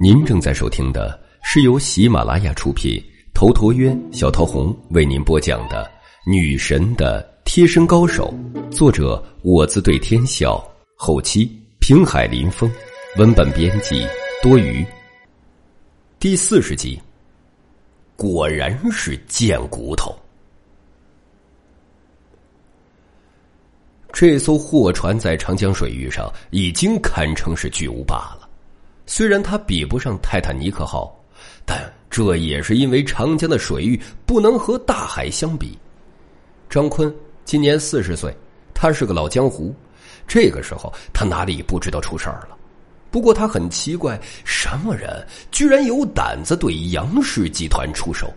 您正在收听的是由喜马拉雅出品，头陀渊、小桃红为您播讲的《女神的贴身高手》，作者我自对天笑，后期平海林风，文本编辑多余。第四十集，果然是贱骨头。这艘货船在长江水域上已经堪称是巨无霸了。虽然它比不上泰坦尼克号，但这也是因为长江的水域不能和大海相比。张坤今年四十岁，他是个老江湖。这个时候，他哪里不知道出事儿了？不过他很奇怪，什么人居然有胆子对杨氏集团出手？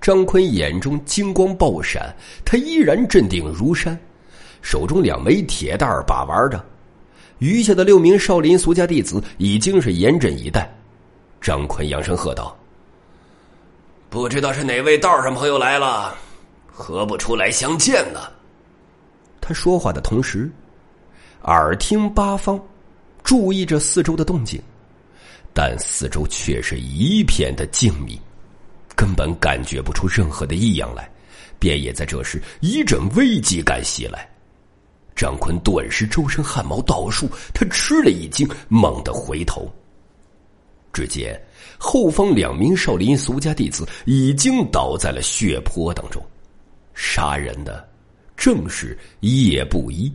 张坤眼中金光爆闪，他依然镇定如山，手中两枚铁蛋把玩着。余下的六名少林俗家弟子已经是严阵以待。张坤扬声喝道：“不知道是哪位道上朋友来了，何不出来相见呢？”他说话的同时，耳听八方，注意着四周的动静，但四周却是一片的静谧，根本感觉不出任何的异样来。便也在这时，一阵危机感袭来。张坤顿时周身汗毛倒竖，他吃了一惊，猛地回头。只见后方两名少林俗家弟子已经倒在了血泊当中，杀人的正是叶不一。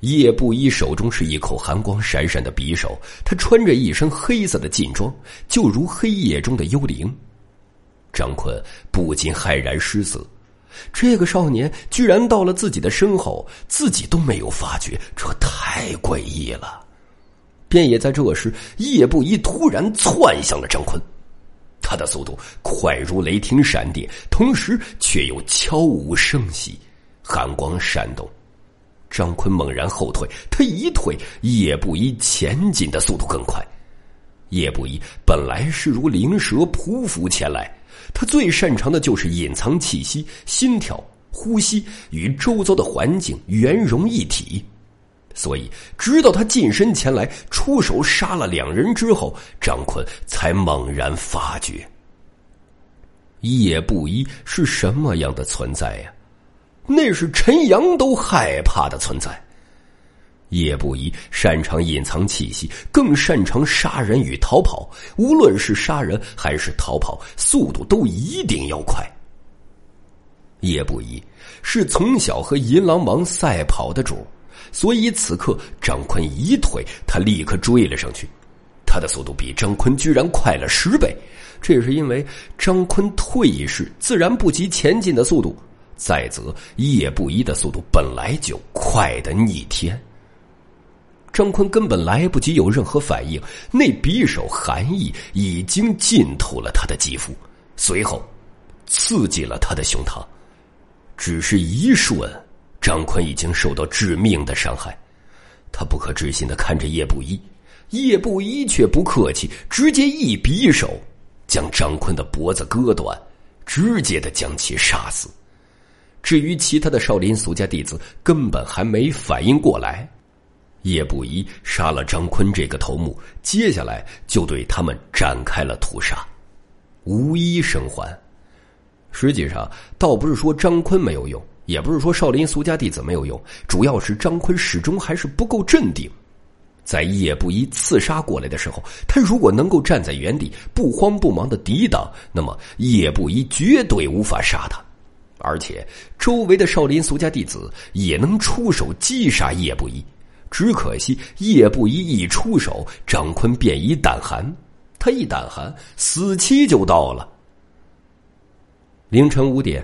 叶不一手中是一口寒光闪闪的匕首，他穿着一身黑色的劲装，就如黑夜中的幽灵。张坤不禁骇然失色。这个少年居然到了自己的身后，自己都没有发觉，这太诡异了。便也在这时，叶不一突然窜向了张坤，他的速度快如雷霆闪电，同时却又悄无声息，寒光闪动。张坤猛然后退，他一退，叶不一前进的速度更快。叶不一本来是如灵蛇匍匐前来。他最擅长的就是隐藏气息、心跳、呼吸与周遭的环境圆融一体，所以直到他近身前来出手杀了两人之后，张坤才猛然发觉，叶不一是什么样的存在呀？那是陈阳都害怕的存在。叶不疑擅长隐藏气息，更擅长杀人与逃跑。无论是杀人还是逃跑，速度都一定要快。叶不疑是从小和银狼王赛跑的主，所以此刻张坤一退，他立刻追了上去。他的速度比张坤居然快了十倍，这是因为张坤退一时自然不及前进的速度，再则叶不一的速度本来就快的逆天。张坤根本来不及有任何反应，那匕首寒意已经浸透了他的肌肤，随后刺激了他的胸膛。只是一瞬，张坤已经受到致命的伤害。他不可置信的看着叶不一，叶不一却不客气，直接一匕首将张坤的脖子割断，直接的将其杀死。至于其他的少林俗家弟子，根本还没反应过来。叶不疑杀了张坤这个头目，接下来就对他们展开了屠杀，无一生还。实际上，倒不是说张坤没有用，也不是说少林俗家弟子没有用，主要是张坤始终还是不够镇定。在叶不疑刺杀过来的时候，他如果能够站在原地，不慌不忙的抵挡，那么叶不疑绝对无法杀他。而且，周围的少林俗家弟子也能出手击杀叶不疑。只可惜叶不一一出手，张坤便已胆寒。他一胆寒，死期就到了。凌晨五点，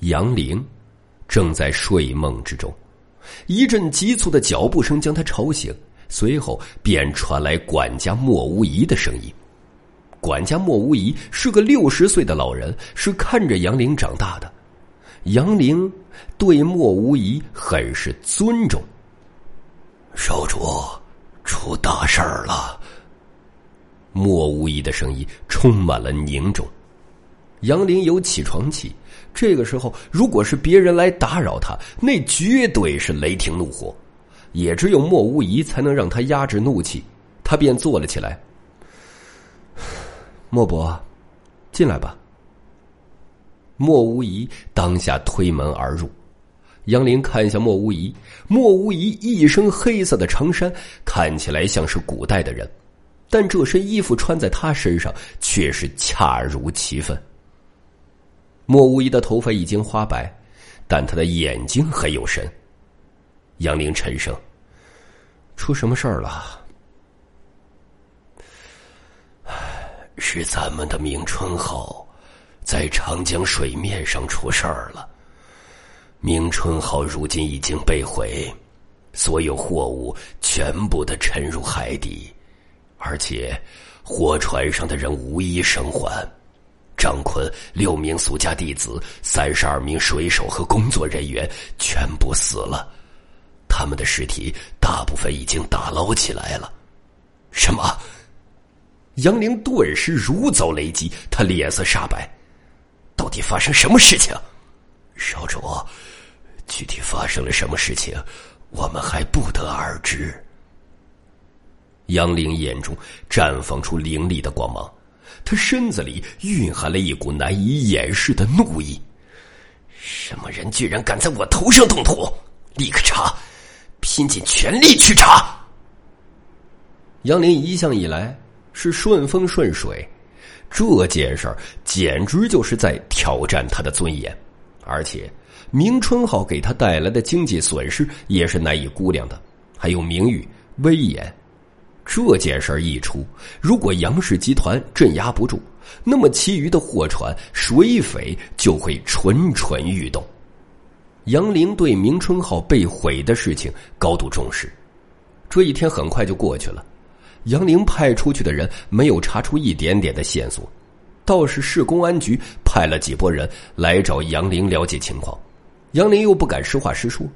杨凌正在睡梦之中，一阵急促的脚步声将他吵醒，随后便传来管家莫无疑的声音。管家莫无疑是个六十岁的老人，是看着杨凌长大的。杨凌对莫无疑很是尊重。少主，出大事儿了！莫无疑的声音充满了凝重。杨林有起床气，这个时候如果是别人来打扰他，那绝对是雷霆怒火。也只有莫无疑才能让他压制怒气。他便坐了起来。莫伯，进来吧。莫无疑当下推门而入。杨林看向莫无疑，莫无疑一身黑色的长衫，看起来像是古代的人，但这身衣服穿在他身上却是恰如其分。莫无疑的头发已经花白，但他的眼睛很有神。杨林沉声：“出什么事儿了？” 是咱们的明春号，在长江水面上出事儿了。明春号如今已经被毁，所有货物全部的沉入海底，而且货船上的人无一生还。张坤六名苏家弟子、三十二名水手和工作人员全部死了，他们的尸体大部分已经打捞起来了。什么？杨凌顿时如遭雷击，他脸色煞白。到底发生什么事情？少主。具体发生了什么事情，我们还不得而知。杨凌眼中绽放出凌厉的光芒，他身子里蕴含了一股难以掩饰的怒意。什么人居然敢在我头上动土？立刻查，拼尽全力去查！杨凌一向以来是顺风顺水，这件事儿简直就是在挑战他的尊严，而且。明春号给他带来的经济损失也是难以估量的，还有名誉、威严。这件事一出，如果杨氏集团镇压不住，那么其余的货船、水匪就会蠢蠢欲动。杨凌对明春号被毁的事情高度重视。这一天很快就过去了，杨凌派出去的人没有查出一点点的线索，倒是市公安局派了几拨人来找杨林了解情况。杨林又不敢实话实说，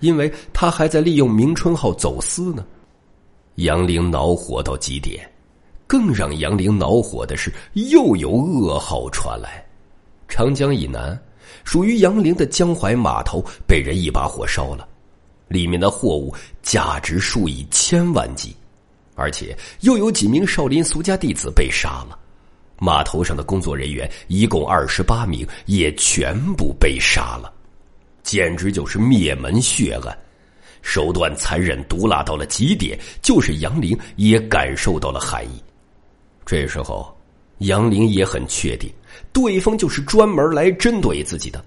因为他还在利用明春号走私呢。杨林恼火到极点，更让杨林恼火的是，又有噩耗传来：长江以南，属于杨凌的江淮码头被人一把火烧了，里面的货物价值数以千万计，而且又有几名少林俗家弟子被杀了。码头上的工作人员一共二十八名，也全部被杀了。简直就是灭门血案，手段残忍毒辣到了极点。就是杨凌也感受到了寒意。这时候，杨凌也很确定，对方就是专门来针对自己的。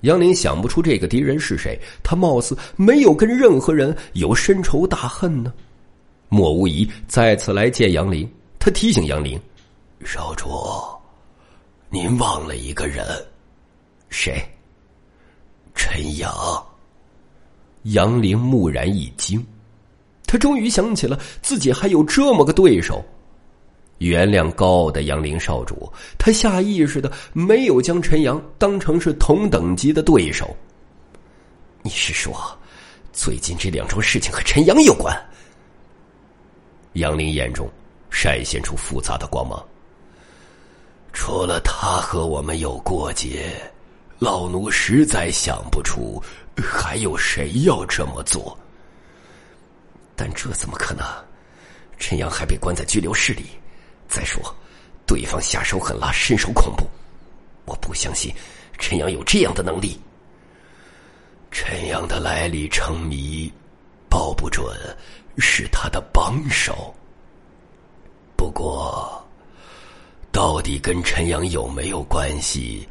杨凌想不出这个敌人是谁，他貌似没有跟任何人有深仇大恨呢。莫无疑再次来见杨凌，他提醒杨凌：“少主，您忘了一个人，谁？”陈阳，杨凌蓦然一惊，他终于想起了自己还有这么个对手。原谅高傲的杨凌少主，他下意识的没有将陈阳当成是同等级的对手。你是说，最近这两桩事情和陈阳有关？杨凌眼中闪现出复杂的光芒。除了他和我们有过节。老奴实在想不出还有谁要这么做，但这怎么可能？陈阳还被关在拘留室里。再说，对方下手狠辣，身手恐怖，我不相信陈阳有这样的能力。陈阳的来历成谜，报不准是他的帮手。不过，到底跟陈阳有没有关系？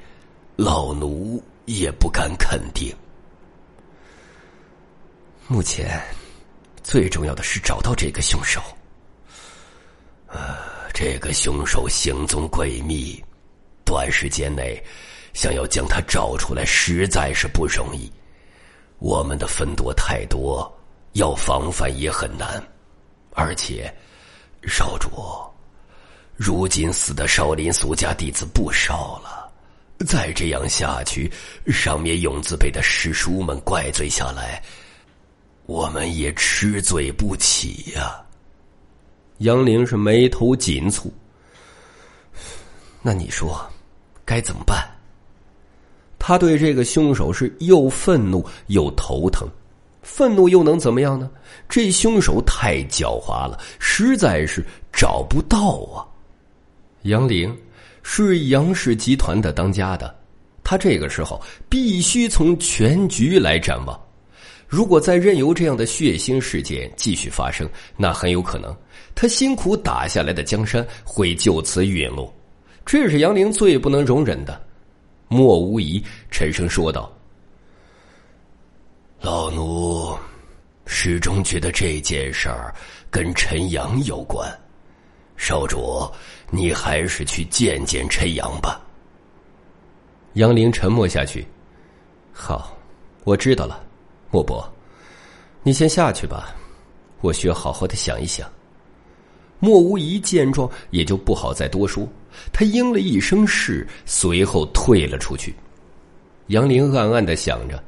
老奴也不敢肯定。目前，最重要的是找到这个凶手。呃，这个凶手行踪诡秘，短时间内想要将他找出来实在是不容易。我们的分舵太多，要防范也很难。而且，少主，如今死的少林俗家弟子不少了。再这样下去，上面永字辈的师叔们怪罪下来，我们也吃罪不起呀。杨凌是眉头紧蹙。那你说该怎么办？他对这个凶手是又愤怒又头疼，愤怒又能怎么样呢？这凶手太狡猾了，实在是找不到啊！杨凌是杨氏集团的当家的，他这个时候必须从全局来展望。如果再任由这样的血腥事件继续发生，那很有可能他辛苦打下来的江山会就此陨落。这是杨凌最不能容忍的。莫无疑沉声说道。老奴始终觉得这件事儿跟陈阳有关，少主，你还是去见见陈阳吧。杨凌沉默下去。好，我知道了，莫伯，你先下去吧，我需要好好的想一想。莫无疑见状，也就不好再多说，他应了一声是，随后退了出去。杨凌暗暗的想着。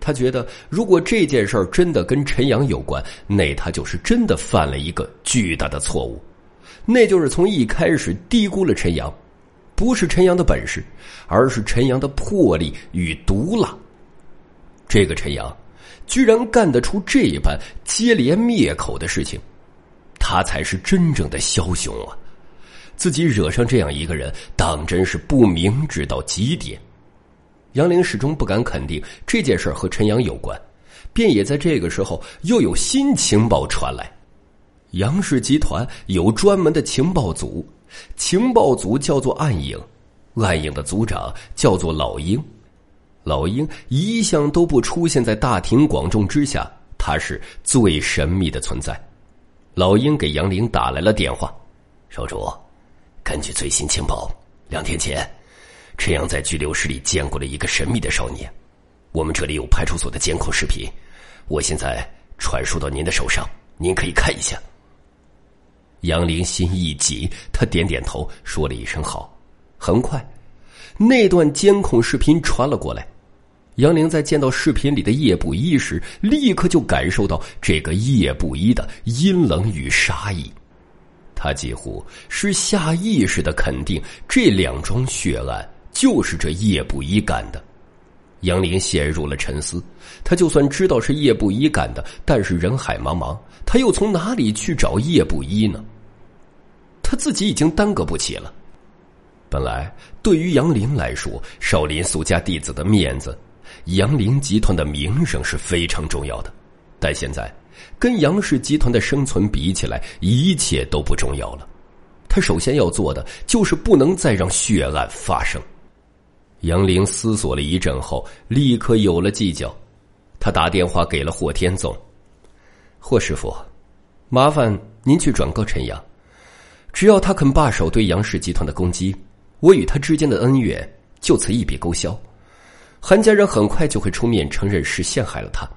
他觉得，如果这件事真的跟陈阳有关，那他就是真的犯了一个巨大的错误，那就是从一开始低估了陈阳，不是陈阳的本事，而是陈阳的魄力与毒辣。这个陈阳，居然干得出这般接连灭口的事情，他才是真正的枭雄啊！自己惹上这样一个人，当真是不明智到极点。杨凌始终不敢肯定这件事和陈阳有关，便也在这个时候又有新情报传来。杨氏集团有专门的情报组，情报组叫做暗影，暗影的组长叫做老鹰。老鹰一向都不出现在大庭广众之下，他是最神秘的存在。老鹰给杨凌打来了电话：“少主，根据最新情报，两天前。”陈阳在拘留室里见过了一个神秘的少年，我们这里有派出所的监控视频，我现在传输到您的手上，您可以看一下。杨凌心一紧，他点点头，说了一声好。很快，那段监控视频传了过来。杨凌在见到视频里的叶不一时，立刻就感受到这个叶不一的阴冷与杀意。他几乎是下意识的肯定这两桩血案。就是这叶不一干的，杨林陷入了沉思。他就算知道是叶不一干的，但是人海茫茫，他又从哪里去找叶不一呢？他自己已经耽搁不起了。本来对于杨林来说，少林俗家弟子的面子、杨林集团的名声是非常重要的，但现在跟杨氏集团的生存比起来，一切都不重要了。他首先要做的就是不能再让血案发生。杨凌思索了一阵后，立刻有了计较。他打电话给了霍天纵：“霍师傅，麻烦您去转告陈阳，只要他肯罢手对杨氏集团的攻击，我与他之间的恩怨就此一笔勾销。韩家人很快就会出面承认是陷害了他，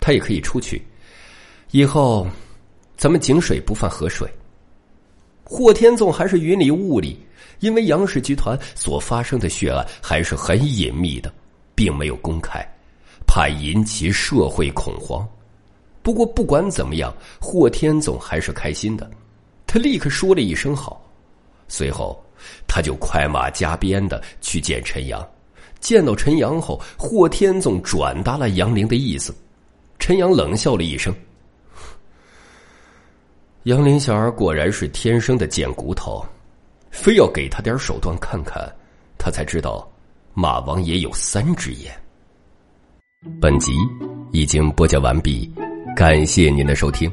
他也可以出去。以后，咱们井水不犯河水。”霍天纵还是云里雾里。因为杨氏集团所发生的血案还是很隐秘的，并没有公开，怕引起社会恐慌。不过不管怎么样，霍天总还是开心的，他立刻说了一声好，随后他就快马加鞭的去见陈阳。见到陈阳后，霍天纵转达了杨凌的意思，陈阳冷笑了一声：“杨凌小儿果然是天生的贱骨头。”非要给他点手段看看，他才知道马王爷有三只眼。本集已经播讲完毕，感谢您的收听。